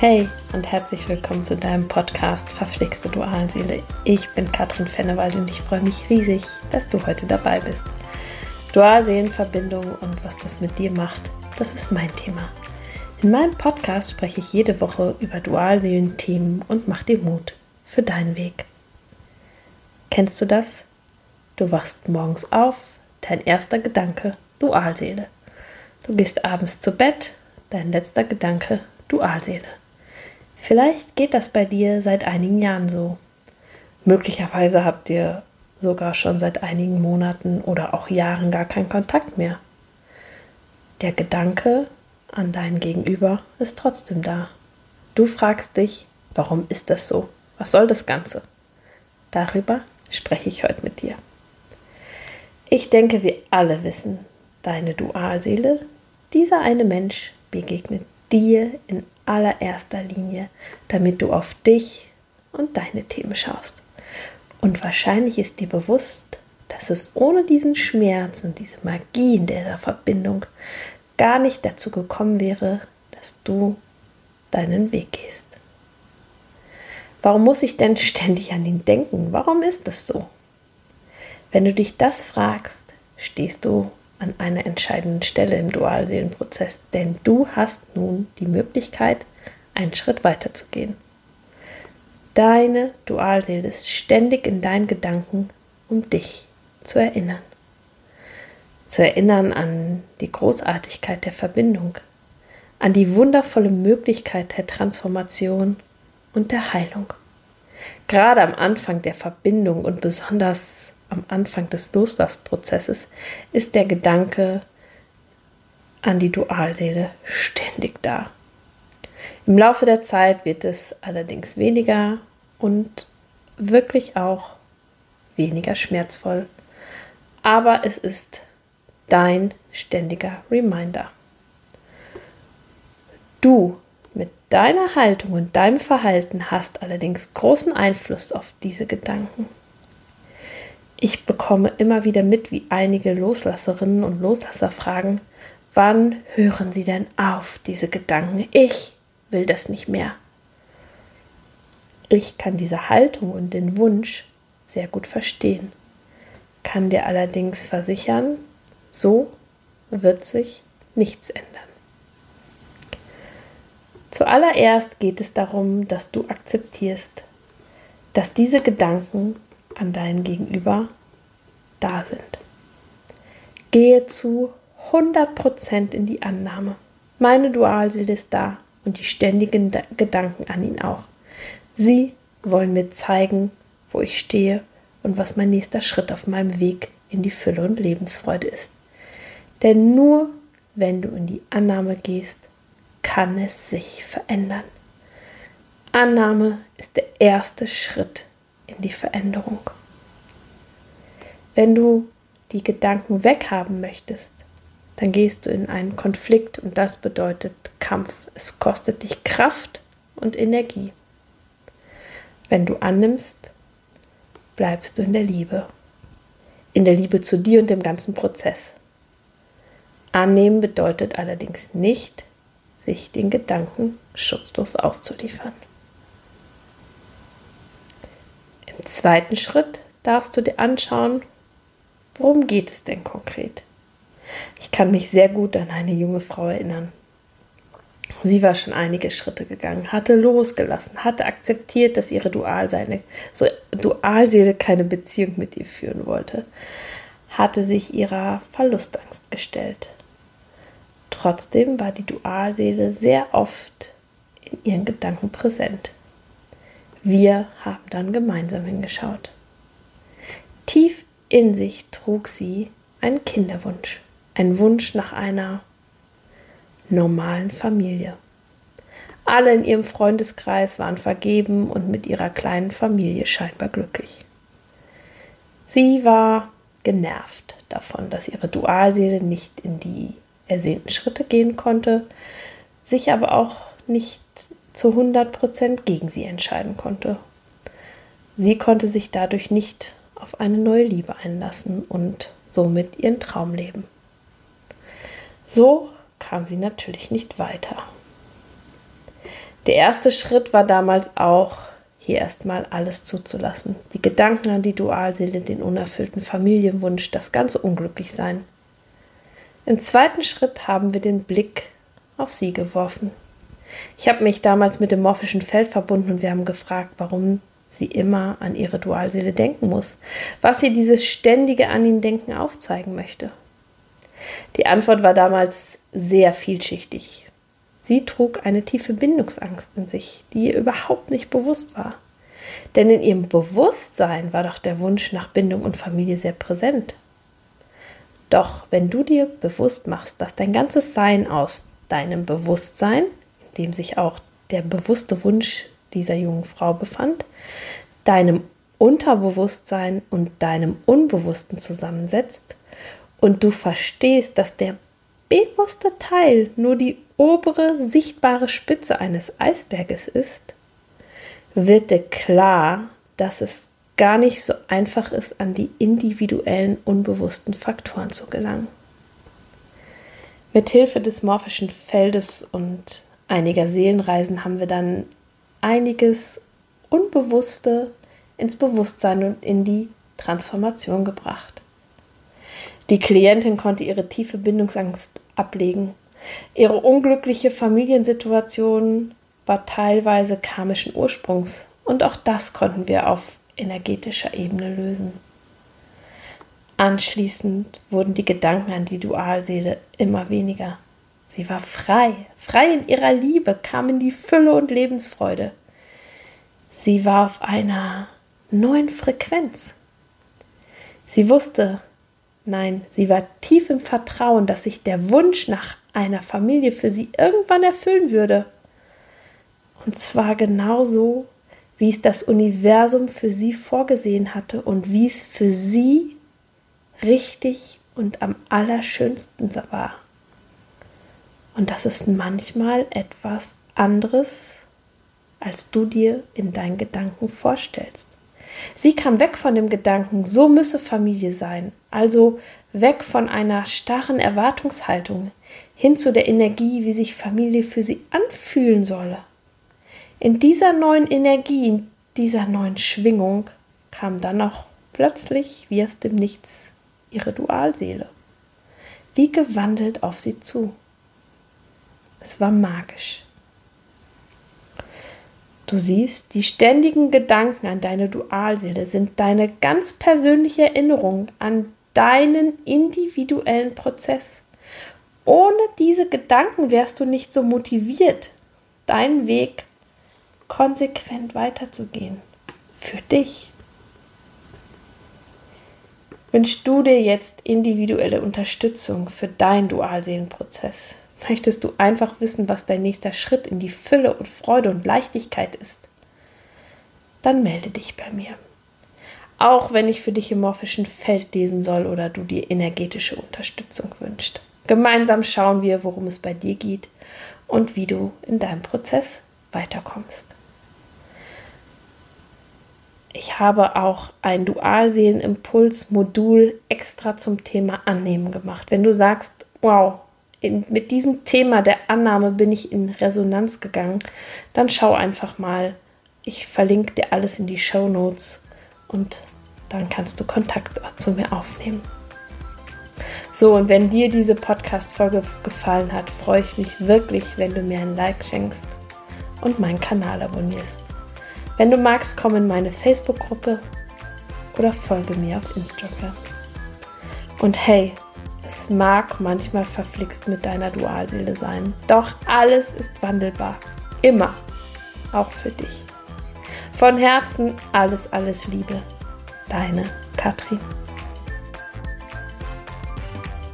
Hey und herzlich willkommen zu deinem Podcast Verflixte Dualseele. Ich bin Katrin Fennewald und ich freue mich riesig, dass du heute dabei bist. Dualseelenverbindung und was das mit dir macht, das ist mein Thema. In meinem Podcast spreche ich jede Woche über Dualseelen-Themen und mach dir Mut für deinen Weg. Kennst du das? Du wachst morgens auf, dein erster Gedanke Dualseele. Du gehst abends zu Bett, dein letzter Gedanke Dualseele. Vielleicht geht das bei dir seit einigen Jahren so. Möglicherweise habt ihr sogar schon seit einigen Monaten oder auch Jahren gar keinen Kontakt mehr. Der Gedanke an dein Gegenüber ist trotzdem da. Du fragst dich, warum ist das so? Was soll das Ganze? Darüber spreche ich heute mit dir. Ich denke, wir alle wissen, deine Dualseele, dieser eine Mensch begegnet dir in allererster Linie, damit du auf dich und deine Themen schaust. Und wahrscheinlich ist dir bewusst, dass es ohne diesen Schmerz und diese Magie in dieser Verbindung gar nicht dazu gekommen wäre, dass du deinen Weg gehst. Warum muss ich denn ständig an ihn denken? Warum ist das so? Wenn du dich das fragst, stehst du an einer entscheidenden Stelle im Dualseelenprozess, denn du hast nun die Möglichkeit, einen Schritt weiter zu gehen. Deine Dualseele ist ständig in deinen Gedanken, um dich zu erinnern. Zu erinnern an die Großartigkeit der Verbindung, an die wundervolle Möglichkeit der Transformation und der Heilung. Gerade am Anfang der Verbindung und besonders am Anfang des Loslassprozesses ist der Gedanke an die Dualseele ständig da. Im Laufe der Zeit wird es allerdings weniger und wirklich auch weniger schmerzvoll. Aber es ist dein ständiger Reminder. Du mit deiner Haltung und deinem Verhalten hast allerdings großen Einfluss auf diese Gedanken. Ich bekomme immer wieder mit, wie einige Loslasserinnen und Loslasser fragen, wann hören sie denn auf, diese Gedanken? Ich will das nicht mehr. Ich kann diese Haltung und den Wunsch sehr gut verstehen, kann dir allerdings versichern, so wird sich nichts ändern. Zuallererst geht es darum, dass du akzeptierst, dass diese Gedanken an dein Gegenüber da sind. Gehe zu 100% in die Annahme. Meine Dualseele ist da und die ständigen Gedanken an ihn auch. Sie wollen mir zeigen, wo ich stehe und was mein nächster Schritt auf meinem Weg in die Fülle und Lebensfreude ist. Denn nur wenn du in die Annahme gehst, kann es sich verändern. Annahme ist der erste Schritt in die Veränderung. Wenn du die Gedanken weghaben möchtest, dann gehst du in einen Konflikt und das bedeutet Kampf. Es kostet dich Kraft und Energie. Wenn du annimmst, bleibst du in der Liebe. In der Liebe zu dir und dem ganzen Prozess. Annehmen bedeutet allerdings nicht, sich den Gedanken schutzlos auszuliefern. Im zweiten Schritt darfst du dir anschauen, worum geht es denn konkret? Ich kann mich sehr gut an eine junge Frau erinnern. Sie war schon einige Schritte gegangen, hatte losgelassen, hatte akzeptiert, dass ihre Dualseele, so Dualseele keine Beziehung mit ihr führen wollte, hatte sich ihrer Verlustangst gestellt. Trotzdem war die Dualseele sehr oft in ihren Gedanken präsent. Wir haben dann gemeinsam hingeschaut. Tief in sich trug sie einen Kinderwunsch, einen Wunsch nach einer normalen Familie. Alle in ihrem Freundeskreis waren vergeben und mit ihrer kleinen Familie scheinbar glücklich. Sie war genervt davon, dass ihre Dualseele nicht in die ersehnten Schritte gehen konnte, sich aber auch nicht zu 100% gegen sie entscheiden konnte. Sie konnte sich dadurch nicht auf eine neue Liebe einlassen und somit ihren Traum leben. So kam sie natürlich nicht weiter. Der erste Schritt war damals auch, hier erstmal alles zuzulassen. Die Gedanken an die Dualseele, den unerfüllten Familienwunsch, das ganze Unglücklichsein. Im zweiten Schritt haben wir den Blick auf sie geworfen. Ich habe mich damals mit dem morphischen Feld verbunden und wir haben gefragt, warum sie immer an ihre Dualseele denken muss, was sie dieses ständige an ihn denken aufzeigen möchte. Die Antwort war damals sehr vielschichtig. Sie trug eine tiefe Bindungsangst in sich, die ihr überhaupt nicht bewusst war. Denn in ihrem Bewusstsein war doch der Wunsch nach Bindung und Familie sehr präsent. Doch wenn du dir bewusst machst, dass dein ganzes Sein aus deinem Bewusstsein, in dem sich auch der bewusste Wunsch dieser jungen Frau befand, deinem Unterbewusstsein und deinem Unbewussten zusammensetzt und du verstehst, dass der bewusste Teil nur die obere sichtbare Spitze eines Eisberges ist, wird dir klar, dass es gar nicht so einfach ist, an die individuellen unbewussten Faktoren zu gelangen. Mit Hilfe des morphischen Feldes und einiger Seelenreisen haben wir dann einiges Unbewusste ins Bewusstsein und in die Transformation gebracht. Die Klientin konnte ihre tiefe Bindungsangst ablegen. Ihre unglückliche Familiensituation war teilweise karmischen Ursprungs und auch das konnten wir auf energetischer Ebene lösen. Anschließend wurden die Gedanken an die Dualseele immer weniger. Sie war frei, frei in ihrer Liebe, kam in die Fülle und Lebensfreude. Sie war auf einer neuen Frequenz. Sie wusste, nein, sie war tief im Vertrauen, dass sich der Wunsch nach einer Familie für sie irgendwann erfüllen würde. Und zwar genauso, wie es das Universum für sie vorgesehen hatte und wie es für sie richtig und am allerschönsten war. Und das ist manchmal etwas anderes, als du dir in deinen Gedanken vorstellst. Sie kam weg von dem Gedanken, so müsse Familie sein, also weg von einer starren Erwartungshaltung hin zu der Energie, wie sich Familie für sie anfühlen solle. In dieser neuen Energie, in dieser neuen Schwingung kam dann noch plötzlich wie aus dem Nichts ihre Dualseele, wie gewandelt auf sie zu. Es war magisch. Du siehst, die ständigen Gedanken an deine Dualseele sind deine ganz persönliche Erinnerung an deinen individuellen Prozess. Ohne diese Gedanken wärst du nicht so motiviert, deinen Weg konsequent weiterzugehen. Für dich. Wünschst du dir jetzt individuelle Unterstützung für deinen Dualseelenprozess? Möchtest du einfach wissen, was dein nächster Schritt in die Fülle und Freude und Leichtigkeit ist? Dann melde dich bei mir. Auch wenn ich für dich im morphischen Feld lesen soll oder du dir energetische Unterstützung wünschst. Gemeinsam schauen wir, worum es bei dir geht und wie du in deinem Prozess weiterkommst. Ich habe auch ein Dualseelenimpuls-Modul extra zum Thema Annehmen gemacht. Wenn du sagst, wow, in, mit diesem Thema der Annahme bin ich in Resonanz gegangen, dann schau einfach mal. Ich verlinke dir alles in die Show Notes und dann kannst du Kontakt zu mir aufnehmen. So, und wenn dir diese Podcast-Folge gefallen hat, freue ich mich wirklich, wenn du mir ein Like schenkst und meinen Kanal abonnierst. Wenn du magst, komm in meine Facebook-Gruppe oder folge mir auf Instagram. Und hey, es mag manchmal verflixt mit deiner Dualseele sein, doch alles ist wandelbar. Immer. Auch für dich. Von Herzen alles, alles Liebe. Deine Katrin.